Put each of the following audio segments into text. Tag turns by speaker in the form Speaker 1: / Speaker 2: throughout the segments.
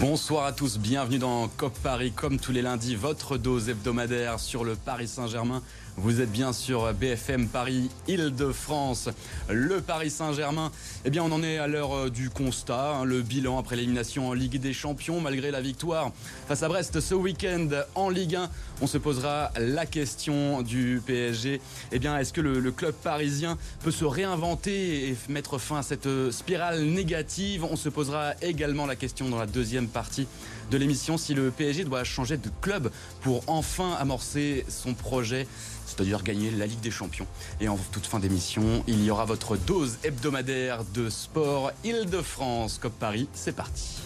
Speaker 1: Bonsoir à tous, bienvenue dans COP Paris, comme tous les lundis, votre dose hebdomadaire sur le Paris Saint-Germain. Vous êtes bien sur BFM Paris, Île-de-France. Le Paris Saint-Germain, eh bien, on en est à l'heure euh, du constat. Hein, le bilan après l'élimination en Ligue des Champions, malgré la victoire face à Brest ce week-end en Ligue 1. On se posera la question du PSG. Eh bien, est-ce que le, club parisien peut se réinventer et mettre fin à cette euh, spirale négative? On se posera également la question dans la deuxième partie de l'émission si le PSG doit changer de club pour enfin amorcer son projet c'est-à-dire gagner la Ligue des Champions. Et en toute fin d'émission, il y aura votre dose hebdomadaire de sport Île-de-France. COP Paris, c'est parti.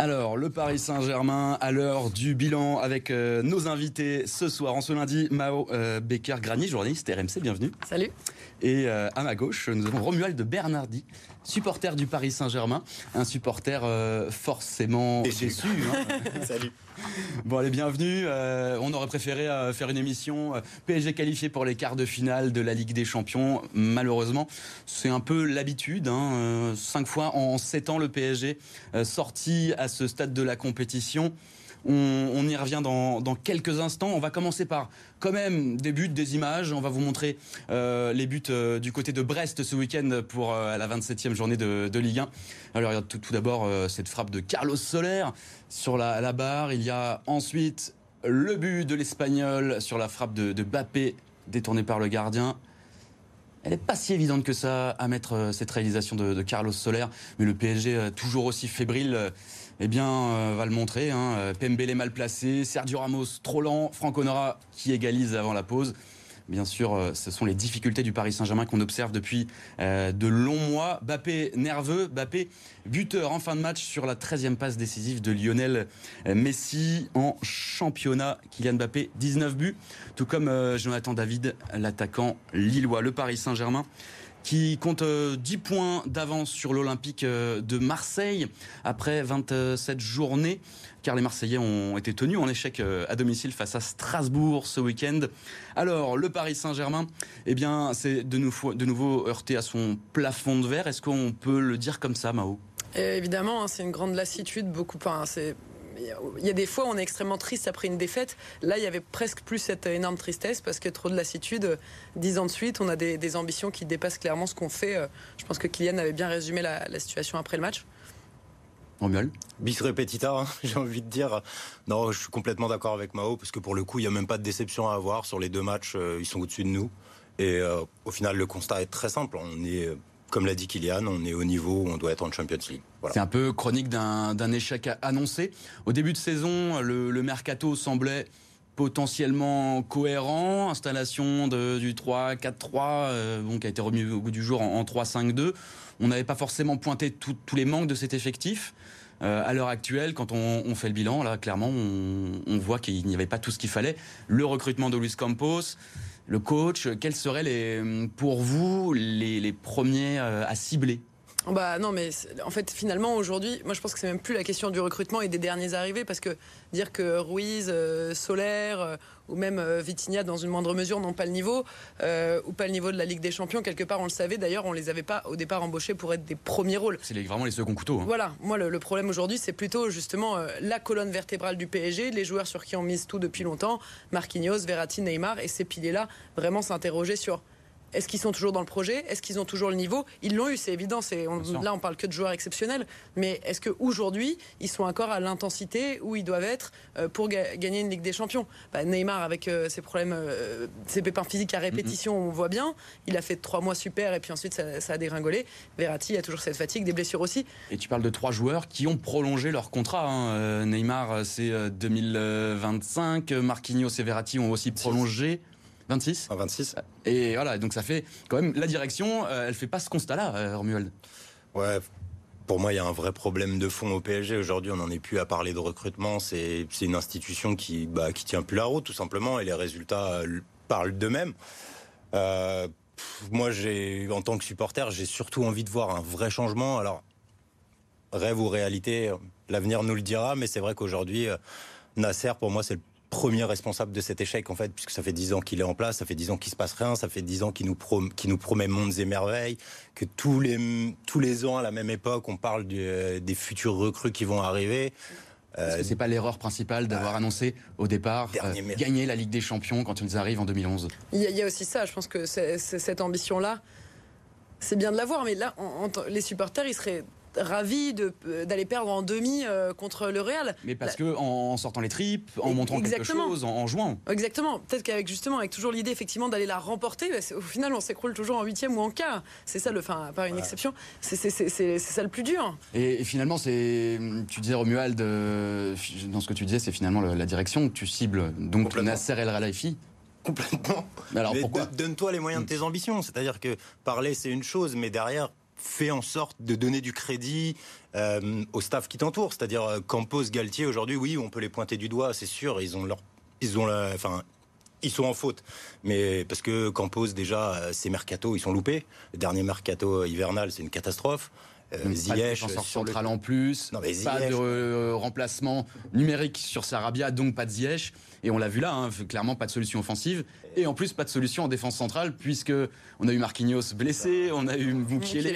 Speaker 1: Alors, le Paris Saint-Germain à l'heure du bilan avec euh, nos invités ce soir, en ce lundi, Mao euh, Becker-Grani, journaliste RMC, bienvenue.
Speaker 2: Salut.
Speaker 1: Et euh, à ma gauche, nous avons Romuald Bernardi, supporter du Paris Saint-Germain, un supporter forcément déçu.
Speaker 3: Hein. Salut.
Speaker 1: Bon, allez, bienvenue. Euh, on aurait préféré euh, faire une émission euh, PSG qualifié pour les quarts de finale de la Ligue des Champions. Malheureusement, c'est un peu l'habitude. Hein. cinq fois en sept ans, le PSG sorti à ce stade de la compétition. On, y revient dans, quelques instants. On va commencer par quand même des buts, des images. On va vous montrer euh, les buts euh, du côté de Brest ce week-end pour euh, la 27e journée de, Ligue 1. Alors tout, tout d'abord cette frappe de Carlos Soler sur la, barre. Il y a ensuite le but de l'Espagnol sur la frappe de, de Bappé détournée par le gardien. Elle n'est pas si évidente que ça à mettre cette réalisation de, de Carlos Soler, mais le PSG toujours aussi fébrile eh bien, euh, va le montrer. Hein. Euh, Pembele mal placé, Sergio Ramos trop lent, Franck Honora qui égalise avant la pause. Bien sûr, euh, ce sont les difficultés du Paris Saint-Germain qu'on observe depuis de longs mois. Bappé nerveux, Bappé buteur en fin de match sur la 13e passe décisive de Lionel Messi en championnat. Kylian Bappé, 19 buts, tout comme Jonathan David, l'attaquant lillois. Le Paris Saint-Germain qui compte 10 euh, points d'avance sur l'Olympique euh, de Marseille après 27 journées, car les Marseillais ont été tenus en échec euh, à domicile face à Strasbourg ce week-end. Alors, le Paris Saint-Germain, eh bien, c'est de nouveau, heurté à son plafond de verre. Est-ce qu'on peut le dire comme ça, Mao?
Speaker 2: Évidemment, hein, c'est une grande lassitude. Beaucoup, il y a des fois où on est extrêmement triste après une défaite. Là, il y avait presque plus cette énorme tristesse parce que trop de lassitude. Dix ans de suite, on a des, ambitions qui dépassent clairement ce qu'on fait. Je pense que Kylian avait bien résumé la, situation après le match.
Speaker 1: Romuald
Speaker 3: Bis repetita, hein, j'ai envie de dire. Non, je suis complètement d'accord avec Mao, parce que pour le coup, il n'y a même pas de déception à avoir. Sur les deux matchs, euh, ils sont au-dessus de nous. Et euh, au final, le constat est très simple. On est comme l'a dit Kylian, on est au niveau où on doit être en Champions League.
Speaker 1: C'est un peu chronique d'un échec annoncé. Au début de saison, le, mercato semblait potentiellement cohérent, installation du 3-4-3, euh, qui a été remis au bout du jour en, 3-5-2. On n'avait pas forcément pointé tous les manques de cet effectif. Euh, à l'heure actuelle, quand on, fait le bilan, là, clairement, on voit qu'il n'y avait pas tout ce qu'il fallait. Le recrutement de Luis Campos, le coach, quels seraient les, pour vous les, premiers euh, à cibler?
Speaker 2: Bah non, mais en fait, finalement, aujourd'hui, moi je pense que c'est même plus la question du recrutement et des derniers arrivés, parce que dire que Ruiz, euh, Solaire euh, ou même euh, Vitinha, dans une moindre mesure, n'ont pas le niveau, ou pas le niveau de la Ligue des Champions, quelque part, on le savait. D'ailleurs, on les avait pas au départ embauchés pour être des premiers rôles.
Speaker 1: C'est vraiment les seconds couteaux. Hein.
Speaker 2: Voilà, moi le, problème aujourd'hui, c'est plutôt justement la colonne vertébrale du PSG, les joueurs sur qui on mise tout depuis longtemps, Marquinhos, Verratti, Neymar, et ces piliers-là, vraiment s'interroger sur est-ce qu'ils sont toujours dans le projet? Est-ce qu'ils ont toujours le niveau? Ils l'ont eu, c'est évident. là, on parle que de joueurs exceptionnels. Mais est-ce qu'aujourd'hui, ils sont encore à l'intensité où ils doivent être euh, pour gagner une Ligue des Champions? Bah, Neymar, avec euh, ses problèmes, euh, ses pépins physiques à répétition, on voit bien. Il a fait trois mois super et puis ensuite, ça, a dégringolé. Verratti a toujours cette fatigue, des blessures aussi.
Speaker 1: Et tu parles de trois joueurs qui ont prolongé leur contrat. Hein. Neymar, c'est 2025. Marquinhos et Verratti ont aussi prolongé. 26
Speaker 3: 26.
Speaker 1: Et voilà, donc ça fait quand même la direction, euh, elle fait pas ce constat-là, euh, Romuald.
Speaker 3: Ouais. Pour moi, il y a un vrai problème de fond au PSG. Aujourd'hui, on n'en est plus à parler de recrutement. C'est une institution qui, bah, qui tient plus la route, tout simplement, et les résultats euh, parlent d'eux-mêmes. moi, j'ai, en tant que supporter, j'ai surtout envie de voir un vrai changement. Alors, rêve ou réalité, l'avenir nous le dira, mais c'est vrai qu'aujourd'hui, Nasser, pour moi, c'est le premier responsable de cet échec, en fait, puisque ça fait dix ans qu'il est en place, ça fait dix ans qu'il se passe rien, ça fait dix ans qu'il nous, nous promet mondes et merveilles, que tous les, tous les ans, à la même époque, on parle des futurs recrues qui vont arriver.
Speaker 1: Est-ce que c'est pas l'erreur principale d'avoir bah, annoncé au départ euh, gagner la Ligue des Champions quand ils arrivent en 2011
Speaker 2: il y, a, aussi ça, je pense que cette ambition-là, c'est bien de l'avoir, mais là, les supporters, ils seraient ravi d'aller perdre en demi euh, contre le Real.
Speaker 1: Mais parce que en sortant les tripes, en montrant quelque chose, en, jouant.
Speaker 2: Exactement. Peut-être qu'avec justement, avec toujours l'idée effectivement d'aller la remporter, bah, au final, on s'écroule toujours en huitième ou en quart. C'est ça le, enfin, pas une exception. C'est ça le plus dur.
Speaker 1: Et, finalement, c'est, tu disais Romuald, euh, dans ce que tu disais, c'est finalement la direction que tu cibles. Donc Nasser El Khelaifi,
Speaker 3: complètement. Mais alors pourquoi Donne-toi les moyens de tes ambitions. C'est-à-dire que parler, c'est une chose, mais derrière, fait en sorte de donner du crédit euh, au staff qui t'entoure. C'est-à-dire euh, Campos, Galtier, aujourd'hui, oui, on peut les pointer du doigt, c'est sûr. Ils ont leur, ils ont la, enfin, ils sont en faute. Mais parce que Campos, déjà, euh, ses mercato, ils sont loupés. Le dernier mercato hivernal, c'est une catastrophe.
Speaker 1: Euh, Ziyech pas de central en plus, pas de remplacement numérique sur Sarabia, donc pas de Ziyech. Et on l'a vu là, hein, clairement pas de solution offensive. Et en plus, pas de solution en défense centrale, puisque on a eu Marquinhos blessé, on a eu Moukiele.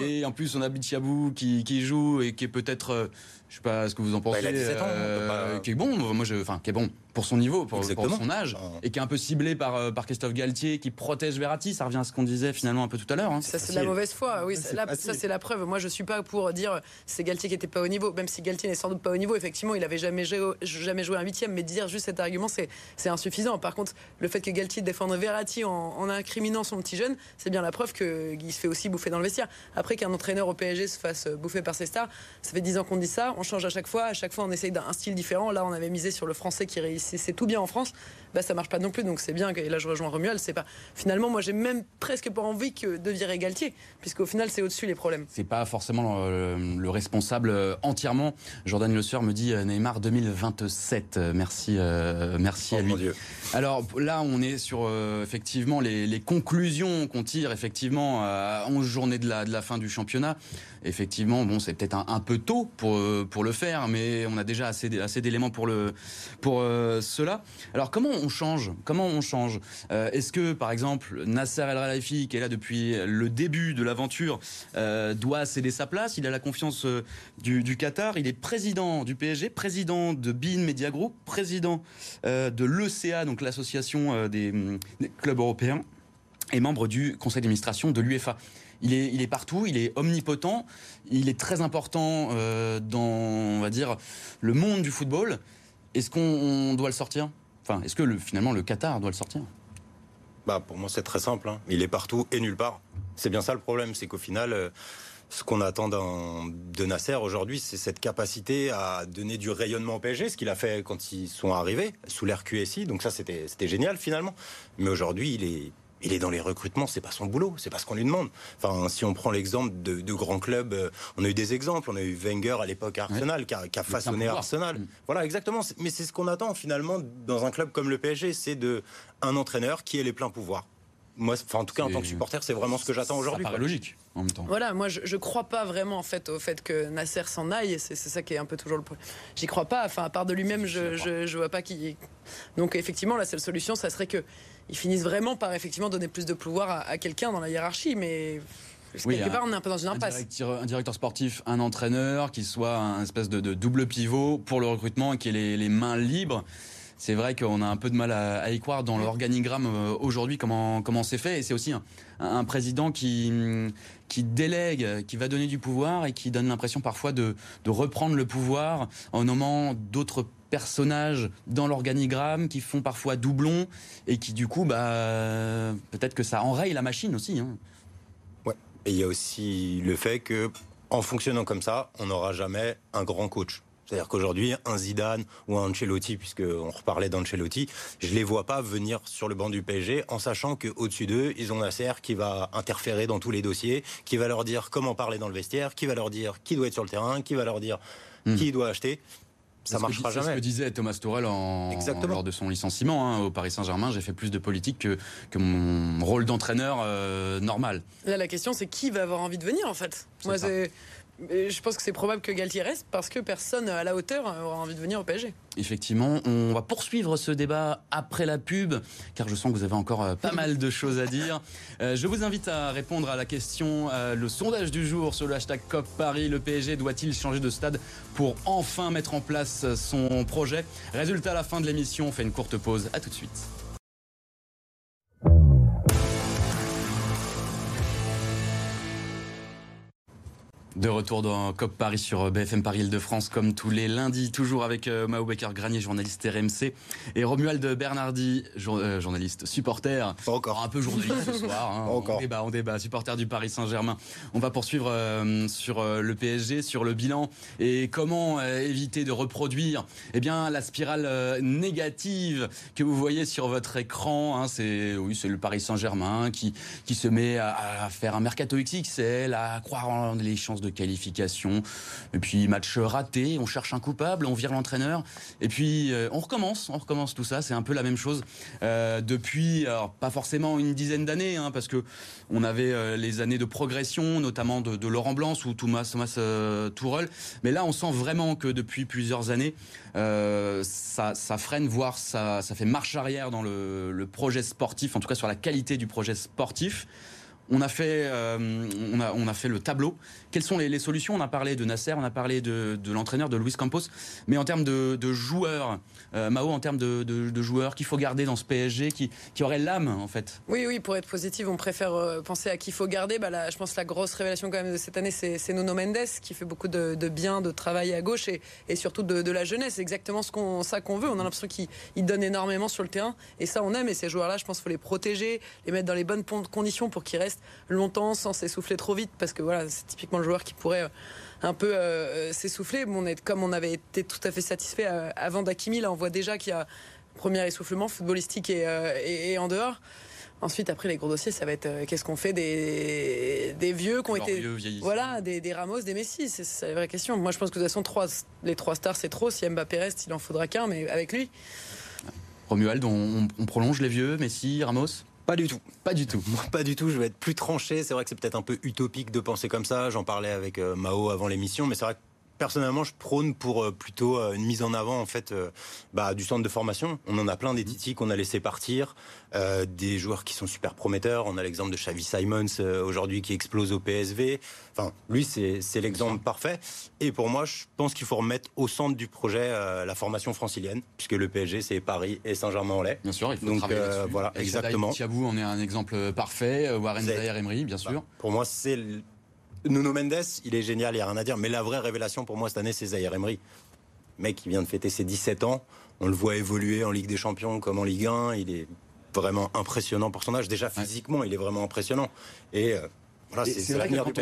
Speaker 1: Et en plus, on a Bichiabou qui, qui joue et qui est peut-être, euh, je sais pas ce que vous en pensez, bah, euh, qui est bon, moi je, enfin qui est bon pour son niveau, pour, son âge, ah. et qui est un peu ciblé par, euh, par Christophe Galtier, qui protège Verratti. Ça revient à ce qu'on disait finalement un peu tout à l'heure. Hein.
Speaker 2: Ça, c'est de la mauvaise foi. Oui, ça, c'est la preuve. Moi, je suis pas pour dire c'est Galtier qui était pas au niveau, même si Galtier n'est sans doute pas au niveau. Effectivement, il avait jamais joué, jamais joué un huitième, mais dire juste cet argument, c'est insuffisant. Par contre, le fait que Galtier défende Verratti en, en incriminant son petit jeune, c'est bien la preuve qu'il se fait aussi bouffer dans le vestiaire. Après qu'un entraîneur au PSG se fasse bouffer par ses stars, ça fait 10 ans qu'on dit ça. On change à chaque fois. À chaque fois, on essaye d'un style différent. Là, on avait misé sur le français qui réussissait tout bien en France bah, ça marche pas non plus. Donc c'est bien. Et là, je rejoins Romuald. C'est pas. Finalement, moi, j'ai même presque pas envie que de virer Galtier, puisqu'au final, c'est au-dessus les problèmes.
Speaker 1: C'est pas forcément le, responsable euh, entièrement. Jordan Le Sueur me dit euh, Neymar 2027. Merci, euh, merci à oh, lui. Dieu. Alors là, on est sur effectivement les, conclusions qu'on tire effectivement à 11 journées de la, de la fin du championnat. Effectivement, bon, c'est peut-être un, peu tôt pour, pour le faire, mais on a déjà assez, assez d'éléments pour, le, pour cela. Alors comment on change? Comment on change? Euh, Est-ce que, par exemple, Nasser El Khelaifi, qui est là depuis le début de l'aventure, euh, doit céder sa place? Il a la confiance euh, du, Qatar. Il est président du PSG, président de BIN Media Group, président de l'ECA, donc l'association des, clubs européens, et membre du conseil d'administration de l'UEFA. Il est, partout, il est omnipotent, il est très important dans, on va dire, le monde du football. Est-ce qu'on doit le sortir? Enfin, est-ce que le, finalement le Qatar doit le sortir?
Speaker 3: Bah, Pour moi, c'est très simple. Hein. Il est partout et nulle part. C'est bien ça le problème, c'est qu'au final, euh, ce qu'on attend de Nasser aujourd'hui, c'est cette capacité à donner du rayonnement au PSG, ce qu'il a fait quand ils sont arrivés sous l'ère. Donc ça, c'était génial finalement. Mais aujourd'hui, il est il est dans les recrutements, c'est pas son boulot, c'est pas ce qu'on lui demande. Enfin, si on prend l'exemple de, grands clubs, euh, on a eu des exemples, on a eu Wenger à l'époque à Arsenal, qui, a, façonné Arsenal. Mm. Voilà, exactement. Mais c'est ce qu'on attend finalement dans un club comme le PSG, c'est de un entraîneur qui ait les pleins pouvoirs. Moi, enfin, en tout cas, en tant que supporter, c'est vraiment ce que j'attends aujourd'hui.
Speaker 1: Paraît logique, en même temps.
Speaker 2: Voilà, moi, je, je crois pas vraiment en fait au fait que Nasser s'en aille. C'est ça qui est un peu toujours le problème. J'y crois pas. Enfin, à part de lui-même, je, je, je, vois pas qui. Donc, effectivement, la seule solution, ça serait que ils finissent vraiment par effectivement donner plus de pouvoir à, quelqu'un dans la hiérarchie, mais quelque part, on est un peu dans une impasse.
Speaker 1: Un directeur, sportif, un entraîneur, qui soit un espèce de, double pivot pour le recrutement et qui ait les, mains libres. C'est vrai qu'on a un peu de mal à, y croire dans l'organigramme euh, aujourd'hui, comment comment c'est fait. Et c'est aussi un, président qui qui délègue, qui va donner du pouvoir et qui donne l'impression parfois de, de reprendre le pouvoir en nommant d'autres personnages dans l'organigramme qui font parfois doublon et qui du coup, bah, peut-être que ça enraye la machine aussi. Hein.
Speaker 3: Ouais. Et il y a aussi le fait que, en fonctionnant comme ça, on n'aura jamais un grand coach. C'est-à-dire qu'aujourd'hui, un Zidane ou un Ancelotti, puisqu'on reparlait d'Ancelotti, je les vois pas venir sur le banc du PSG en sachant qu'au-dessus d'eux, ils ont Nasser qui va interférer dans tous les dossiers, qui va leur dire comment parler dans le vestiaire, qui va leur dire qui doit être sur le terrain, qui va leur dire hmm. qui doit acheter ça marchera jamais.
Speaker 1: C'est ce que disait Thomas Tourel en, lors de son licenciement hein, au Paris Saint-Germain. J'ai fait plus de politique que, que mon rôle d'entraîneur euh, normal.
Speaker 2: Là, la question, c'est qui va avoir envie de venir en fait? Moi, je pense que c'est probable que Galtier reste parce que personne à la hauteur aura envie de venir au PSG.
Speaker 1: Effectivement, on va poursuivre ce débat après la pub, car je sens que vous avez encore euh, pas mal de choses à dire. Euh, je vous invite à répondre à la question, euh, le sondage du jour sur le hashtag COP Paris. Le PSG doit-il changer de stade pour enfin mettre en place son projet? Résultat à la fin de l'émission, on fait une courte pause. À tout de suite. De retour dans COP Paris sur BFM Paris Île-de-France, comme tous les lundis, toujours avec euh, Mao Becker-Granier, journaliste RMC, et Romuald Bernardi, euh, journaliste supporter.
Speaker 3: encore.
Speaker 1: Un peu journaliste ce soir. Hein.
Speaker 3: encore.
Speaker 1: On débat, on débat. Supporter du Paris Saint-Germain. On va poursuivre euh, sur le PSG, sur le bilan et comment éviter de reproduire eh bien, la spirale négative que vous voyez sur votre écran. Hein. C'est oui, c'est le Paris Saint-Germain qui, qui se met à, à, faire un mercato XXL, à croire en les chances de qualification. Et puis match raté, on cherche un coupable, on vire l'entraîneur. Et puis euh, on recommence, on recommence tout ça. C'est un peu la même chose euh, depuis, pas forcément une dizaine d'années, hein, parce que on avait euh, les années de progression, notamment de, Laurent Blanc ou Thomas Thomas Tourelle. Mais là, on sent vraiment que depuis plusieurs années, ça, freine, voire ça, ça fait marche arrière dans le projet sportif, en tout cas sur la qualité du projet sportif. On a fait, euh, on, a, on a fait le tableau. Quelles sont les, solutions? On a parlé de Nasser, on a parlé de, l'entraîneur, de Luis Campos. Mais en termes de, joueurs, euh, Mao, en termes de, joueurs qu'il faut garder dans ce PSG, qui, qui aurait l'âme, en fait?
Speaker 2: Oui, oui, pour être positif, on préfère euh, penser à qui il faut garder. Bah, je pense que la grosse révélation quand même de cette année, c'est Nuno Mendes, qui fait beaucoup de, bien, de travail à gauche et, et surtout de, la jeunesse. C'est exactement ce qu'on, ça qu'on veut. On a l'impression qu'il donne énormément sur le terrain. Et ça, on aime. Et ces joueurs-là, je pense qu'il faut les protéger, les mettre dans les bonnes conditions pour qu'ils restent longtemps sans s'essouffler trop vite parce que voilà, c'est typiquement le joueur qui pourrait euh, un peu euh, s'essouffler. on est, comme on avait été tout à fait satisfait euh, avant d'Akimi, là on voit déjà qu'il y a premier essoufflement footballistique et, en dehors. Ensuite, après les gros dossiers, ça va être qu'est-ce qu'on fait des, des vieux qui ont été. voilà, des, des, Ramos, des Messi. C'est la vraie question. Moi, je pense que de toute façon, trois, les trois stars, c'est trop. Si Mbappé reste, il en faudra qu'un, mais avec lui.
Speaker 1: Romuald, on prolonge les vieux, Messi, Ramos?
Speaker 3: Pas du tout.
Speaker 1: Pas du tout.
Speaker 3: Pas du tout. Je vais être plus tranché. C'est vrai que c'est peut-être un peu utopique de penser comme ça. J'en parlais avec euh, Mao avant l'émission, mais c'est vrai que personnellement, je prône pour euh, plutôt euh, une mise en avant en fait euh, bah, du centre de formation. On en a plein des Titi qu'on a laissé partir, des joueurs qui sont super prometteurs. On a l'exemple de Xavi Simons aujourd'hui qui explose au PSV. Enfin, lui, c'est l'exemple parfait. Et pour moi, je pense qu'il faut remettre au centre du projet la formation francilienne, puisque le PSG, c'est Paris et Saint-Germain-en-Laye.
Speaker 1: Bien sûr, il faut
Speaker 3: Donc,
Speaker 1: travailler
Speaker 3: voilà, exactement.
Speaker 1: Thiabou on est un exemple parfait. Warren Zaire Emery, bien sûr. Bah,
Speaker 3: pour moi, c'est Nuno Mendes, il est génial, il n'y a rien à dire. Mais la vraie révélation pour moi cette année, c'est Zaire Emery. Mec qui vient de fêter ses 17 ans. On le voit évoluer en Ligue des Champions comme en Ligue 1. Il est vraiment impressionnant pour son âge. Déjà physiquement, il est vraiment impressionnant. Et euh, voilà, c'est
Speaker 1: vrai que quand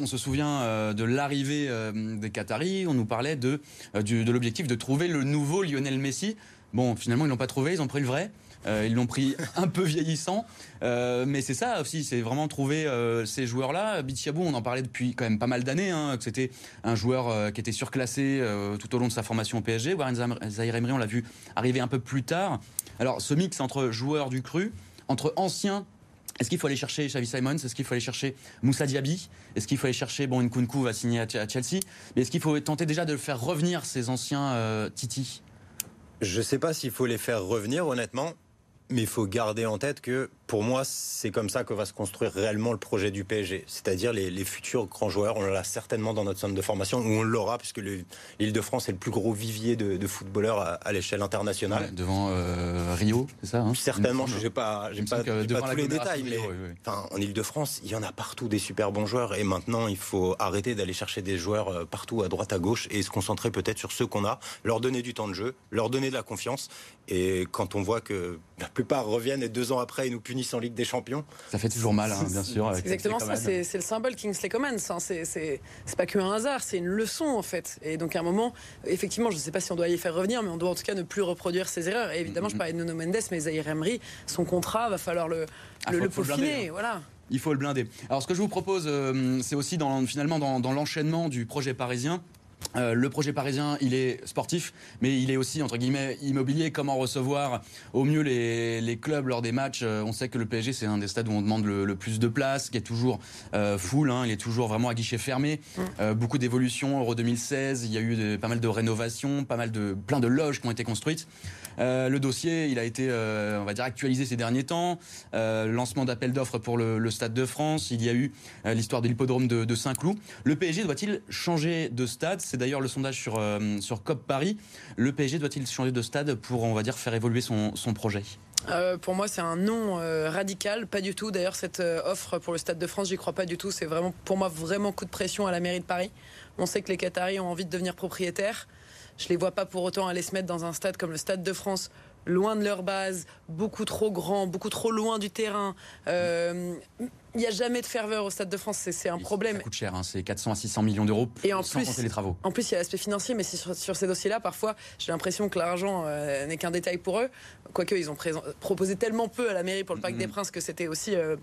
Speaker 1: on, se souvient euh, de l'arrivée euh, des Qataris, on nous parlait de, de l'objectif de trouver le nouveau Lionel Messi. Bon, finalement, ils l'ont pas trouvé, ils ont pris le vrai. Euh, ils l'ont pris un peu vieillissant, euh, mais c'est ça aussi, c'est vraiment trouver euh, ces joueurs-là. Bichiabou, on en parlait depuis quand même pas mal d'années, hein, que c'était un joueur qui était surclassé tout au long de sa formation au PSG. Warren Zahir Emery, on l'a vu arriver un peu plus tard. Alors, ce mix entre joueurs du cru, entre anciens est-ce qu'il faut aller chercher Xavi Simons? Est-ce qu'il faut aller chercher Moussa Diaby? Est-ce qu'il faut aller chercher bon Nkunku va signer à, Chelsea Mais est-ce qu'il faut tenter déjà de faire revenir ces anciens Titi?
Speaker 3: Je ne sais pas s'il faut les faire revenir honnêtement, mais il faut garder en tête que pour moi, c'est comme ça que va se construire réellement le projet du PSG. C'est-à-dire les, futurs grands joueurs, on l'a certainement dans notre centre de formation, où on l'aura, puisque l'île de France est le plus gros vivier de, footballeurs à, l'échelle internationale.
Speaker 1: devant euh, Rio, c'est ça hein
Speaker 3: Certainement, je n'ai pas, pas, pas tous les détails, mais en île de France, il y en a partout des super bons joueurs, et maintenant, il faut arrêter d'aller chercher des joueurs euh, partout à droite, à gauche, et se concentrer peut-être sur ceux qu'on a, leur donner du temps de jeu, leur donner de la confiance, et quand on voit que la plupart reviennent et deux ans après, ils nous punissent en Ligue des Champions.
Speaker 1: Ça fait toujours mal, hein, bien sûr.
Speaker 2: Exactement ça, c'est le symbole Kingsley Coman. C'est pas qu'un hasard, c'est une leçon en fait. Et donc à un moment, effectivement, je ne sais pas si on doit y faire revenir, mais on doit en tout cas ne plus reproduire ses erreurs. Et évidemment, je mm-hmm. parlais de Nuno Mendes, mais Zahir Emery, son contrat, va falloir le, ah, le, peaufiner. Hein. Voilà.
Speaker 1: Il faut le blinder. Alors ce que je vous propose, euh, c'est aussi dans, finalement dans, dans l'enchaînement du projet parisien Euh, le projet parisien, il est sportif, mais il est aussi, entre guillemets, immobilier. Comment recevoir au mieux les, clubs lors des matchs? Euh, On sait que le PSG, c'est un des stades où on demande le, plus de place, qui est toujours euh, full, hein. il est toujours vraiment à guichet fermé. Mm. beaucoup d'évolutions. Euro 2016, il y a eu pas mal de rénovations, pas mal de, plein de loges qui ont été construites. Le dossier, il a été, on va dire, actualisé ces derniers temps. lancement d'appel d'offres pour le, Stade de France. Il y a eu l'histoire de l'hippodrome de, Saint-Cloud. Le PSG doit-il changer de stade? C'est d'ailleurs le sondage sur, euh, sur COP Paris. Le PSG doit-il changer de stade pour, on va dire, faire évoluer son, projet?
Speaker 2: Euh, pour moi, c'est un non euh, radical, pas du tout. D'ailleurs, cette offre pour le Stade de France, j'y crois pas du tout. C'est vraiment, pour moi, vraiment coup de pression à la mairie de Paris. On sait que les Qataris ont envie de devenir propriétaires. Je les vois pas pour autant aller se mettre dans un stade comme le Stade de France, loin de leur base, beaucoup trop grand, beaucoup trop loin du terrain. Il n'y a jamais de ferveur au Stade de France, c'est un problème.
Speaker 1: Ça coûte cher, hein, c'est 400 à 600 millions d'euros sans compter les travaux.
Speaker 2: En plus, il y a l'aspect financier, mais sur, sur, ces dossiers-là, parfois, j'ai l'impression que l'argent euh, n'est qu'un détail pour eux. Quoique, ils ont proposé tellement peu à la mairie pour le Parc des Princes que c'était aussi euh,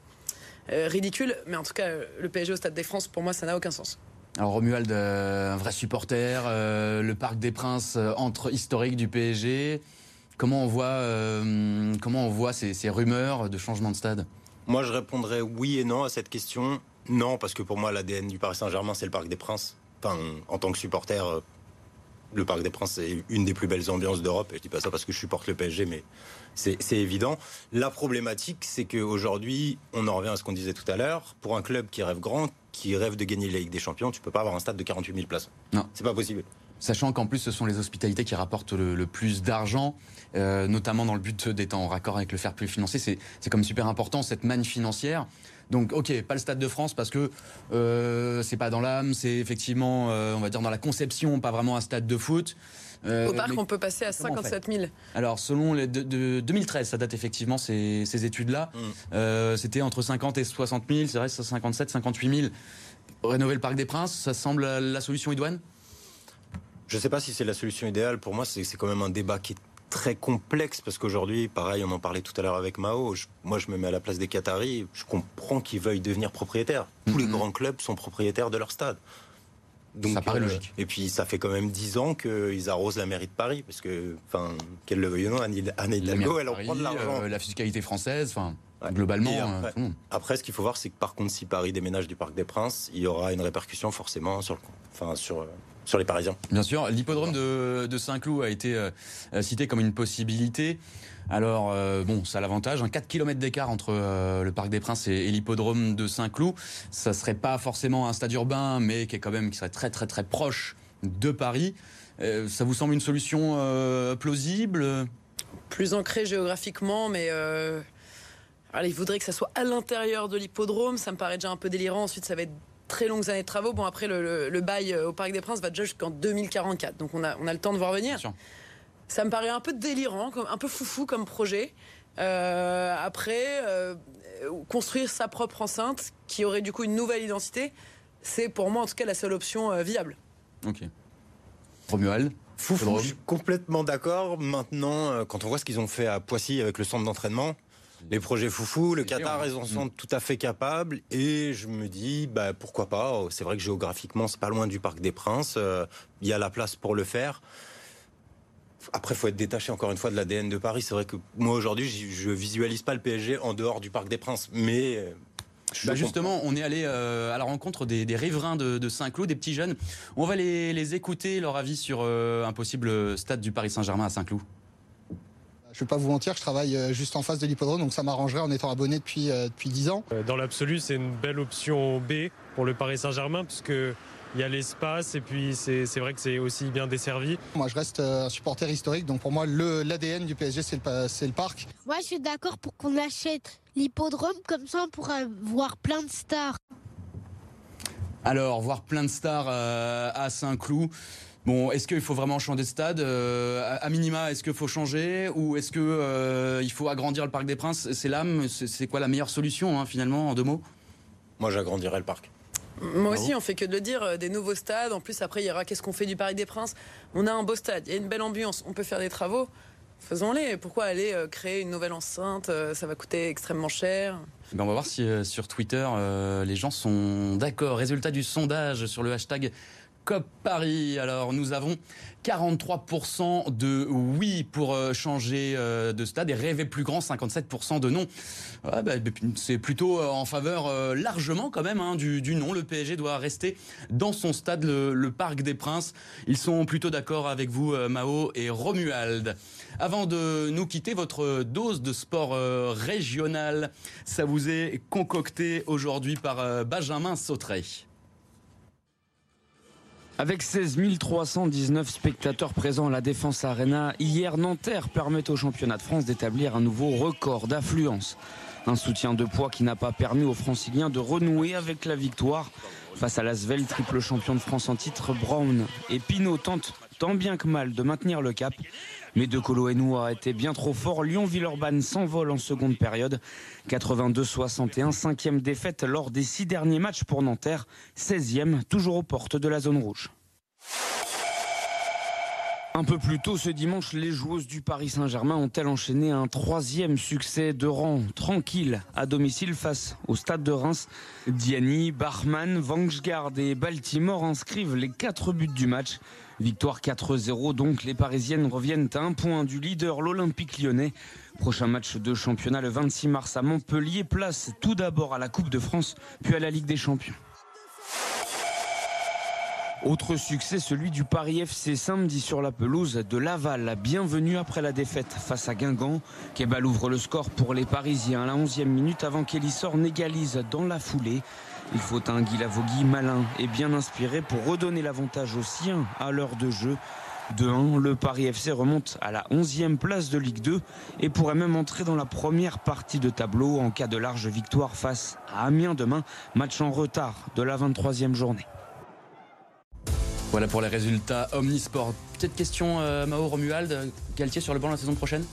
Speaker 2: euh, ridicule. Mais en tout cas, le PSG au Stade des France, pour moi, ça n'a aucun sens.
Speaker 1: Alors Romuald, un vrai supporter, le Parc des Princes, entre historique du PSG. Comment on voit, comment on voit ces, rumeurs de changement de stade?
Speaker 3: Moi, je répondrais oui et non à cette question. Non, parce que pour moi, l'ADN du Paris Saint-Germain, c'est le Parc des Princes. En tant que supporter, euh, le Parc des Princes, c'est une des plus belles ambiances d'Europe. Et je dis pas ça parce que je supporte le PSG, mais c'est évident. La problématique, c'est qu'aujourd'hui, on en revient à ce qu'on disait tout à l'heure. Pour un club qui rêve grand, qui rêve de gagner la Ligue des Champions, tu peux pas avoir un stade de 48 000 places. Non. C'est pas possible.
Speaker 1: Sachant qu'en plus, ce sont les hospitalités qui rapportent le, plus d'argent, euh, notamment dans le but d'être en raccord avec le fair play financier. C'est comme super important, cette manne financière. Donc, ok, pas le Stade de France parce que euh, c'est pas dans l'âme, c'est effectivement, euh, on va dire, dans la conception, pas vraiment un stade de foot.
Speaker 2: Au parc, on peut passer à 57 000.
Speaker 1: Alors, selon les de, 2013, ça date effectivement ces, ces études-là. Mm. C'était entre 50 et 60 000, c'est vrai, 57, 58 000. Rénover le Parc des Princes, ça semble la solution idoine?
Speaker 3: Je ne sais pas si c'est la solution idéale. Pour moi, c'est quand même un débat qui est très complexe parce qu'aujourd'hui, pareil, on en parlait tout à l'heure avec Mao. moi, je me mets à la place des Qataris. Je comprends qu'ils veuillent devenir propriétaires. Tous les mhm. grands clubs sont propriétaires de leur stade.
Speaker 1: Donc, ça paraît euh, logique.
Speaker 3: Et puis, ça fait quand même dix ans qu'ils arrosent la mairie de Paris, parce que, enfin, qu'elle le veuille ou non, Anne Hidalgo, elle en prend de l'argent.
Speaker 1: Euh, la fiscalité française, enfin. Globalement,
Speaker 3: après,
Speaker 1: euh,
Speaker 3: après, ce qu'il faut voir, c'est que par contre, si Paris déménage du Parc des Princes, il y aura une répercussion forcément sur, enfin, sur, sur les Parisiens.
Speaker 1: Bien sûr, l'hippodrome de, Saint-Cloud a été euh, euh, cité comme une possibilité. Alors, euh, bon, ça a l'avantage, un 4 km d'écart entre le Parc des Princes et, l'hippodrome de Saint-Cloud. Ça serait pas forcément un stade urbain, mais qui est quand même qui serait très très très proche de Paris. ça vous semble une solution plausible?
Speaker 2: Plus ancrée géographiquement, mais alors, il voudrait que ça soit à l'intérieur de l'hippodrome. Ça me paraît déjà un peu délirant. Ensuite, ça va être très longues années de travaux. Bon, après, le, bail euh, au Parc des Princes va déjà jusqu'en 2044. Donc, on a, on a le temps de voir venir. Ça me paraît un peu délirant, un peu foufou comme projet. Euh, après, euh, construire sa propre enceinte, qui aurait du coup une nouvelle identité, c'est pour moi en tout cas la seule option viable.
Speaker 1: Ok. Romuald
Speaker 3: Foufou, je suis complètement d'accord. Maintenant, quand on voit ce qu'ils ont fait à Poissy avec le centre d'entraînement, les projets foufou, le Qatar, ils en sont tout à fait capables. Et je me dis, bah, pourquoi pas C'est vrai que géographiquement, c'est pas loin du Parc des Princes. Euh, il y a la place pour le faire. Après, faut être détaché encore une fois de l'ADN de Paris. C'est vrai que moi aujourd'hui, je visualise pas le PSG en dehors du Parc des Princes, mais euh,
Speaker 1: bah justement, on est allé euh, à la rencontre des, riverains de, Saint-Cloud, des petits jeunes. On va les, écouter, leur avis sur un possible stade du Paris Saint-Germain à Saint-Cloud.
Speaker 4: Je ne vais pas vous mentir, je travaille euh, juste en face de l'hippodrome, donc ça m'arrangerait en étant abonné depuis, euh, depuis 10 ans.
Speaker 5: Euh, dans l'absolu, c'est une belle option B pour le Paris Saint-Germain, puisque il y a l'espace et puis c'est vrai que c'est aussi bien desservi.
Speaker 4: Moi, je reste un supporter historique, donc pour moi, l'ADN du PSG, c'est le, le parc.
Speaker 6: Moi, je suis d'accord pour qu'on achète l'hippodrome, comme ça on pourra voir plein de stars.
Speaker 1: Alors, voir plein de stars à Saint-Cloud. Bon, est-ce qu'il faut vraiment changer de stade euh, À minima, est-ce qu'il faut changer ou est-ce qu'il euh, faut agrandir le Parc des Princes? C'est l'âme C'est quoi la meilleure solution hein, finalement en deux mots?
Speaker 3: Moi, j'agrandirais le parc.
Speaker 2: Moi aussi, on fait que de le dire, euh, des nouveaux stades. En plus, après, il y aura qu'est-ce qu'on fait du Parc des Princes? On a un beau stade, il y a une belle ambiance, on peut faire des travaux. Faisons-les. Pourquoi aller créer une nouvelle enceinte Ça va coûter extrêmement cher?
Speaker 1: Eh ben, on va voir si sur Twitter les gens sont d'accord. Résultat du sondage sur le hashtag COP Paris. Alors nous avons 43% de oui pour euh, changer euh, de stade et rêver plus grand, 57% de non. Bah, c'est plutôt euh, en faveur largement quand même hein, du, non. Le PSG doit rester dans son stade, le, Parc des Princes. Ils sont plutôt d'accord avec vous, Mao et Romuald. Avant de nous quitter, votre dose de sport régional, ça vous est concocté aujourd'hui par Benjamin Sautré.
Speaker 7: Avec 16 319 spectateurs présents à la Défense Arena, hier, Nanterre permet au championnat de France d'établir un nouveau record d'affluence. Un soutien de poids qui n'a pas permis aux franciliens de renouer avec la victoire. Face à l'Asvel, triple champion de France en titre, Brown et Pinot tentent tant bien que mal de maintenir le cap. Mais De Colo a été bien trop fort. Lyon-Villeurbanne s'envole en seconde période. 82-61, cinquième défaite lors des six derniers matchs pour Nanterre. 16e, toujours aux portes de la zone rouge. Un peu plus tôt ce dimanche, les joueuses du Paris Saint-Germain ont-elles enchaîné un troisième succès de rang tranquille à domicile face au stade de Reims? Diani, Bachmann, Vangsgaard et Baltimore inscrivent les quatre buts du match. Victoire 4-0, donc les Parisiennes reviennent à un point du leader, l'Olympique lyonnais. Prochain match de championnat le 26 mars à Montpellier, place tout d'abord à la Coupe de France, puis à la Ligue des Champions. Autre succès, celui du Paris FC samedi sur la pelouse de Laval. Bienvenue après la défaite face à Guingamp. Kebal ouvre le score pour les Parisiens à la 11e minute avant qu'Elissor n'égalise dans la foulée. Il faut un Guy Lavogui malin et bien inspiré pour redonner l'avantage aux siens à l'heure de jeu. De 1, le Paris FC remonte à la 11e place de Ligue 2 et pourrait même entrer dans la première partie de tableau en cas de large victoire face à Amiens demain, match en retard de la 23e journée.
Speaker 1: Voilà pour les résultats omnisports. Petite question, euh, Mao Romuald, Galtier sur le banc la saison prochaine?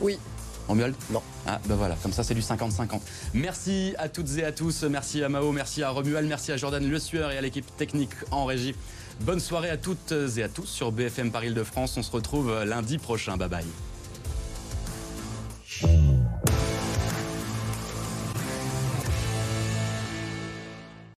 Speaker 2: Oui.
Speaker 1: Romuald?
Speaker 3: Non.
Speaker 1: Ah, ben voilà, comme ça c'est du 50-50. Merci à toutes et à tous, merci à Mao, merci à Romuald, merci à Jordan Le Sueur et à l'équipe technique en régie. Bonne soirée à toutes et à tous sur BFM Paris-Île-de-France. On se retrouve euh, lundi prochain. Bye bye.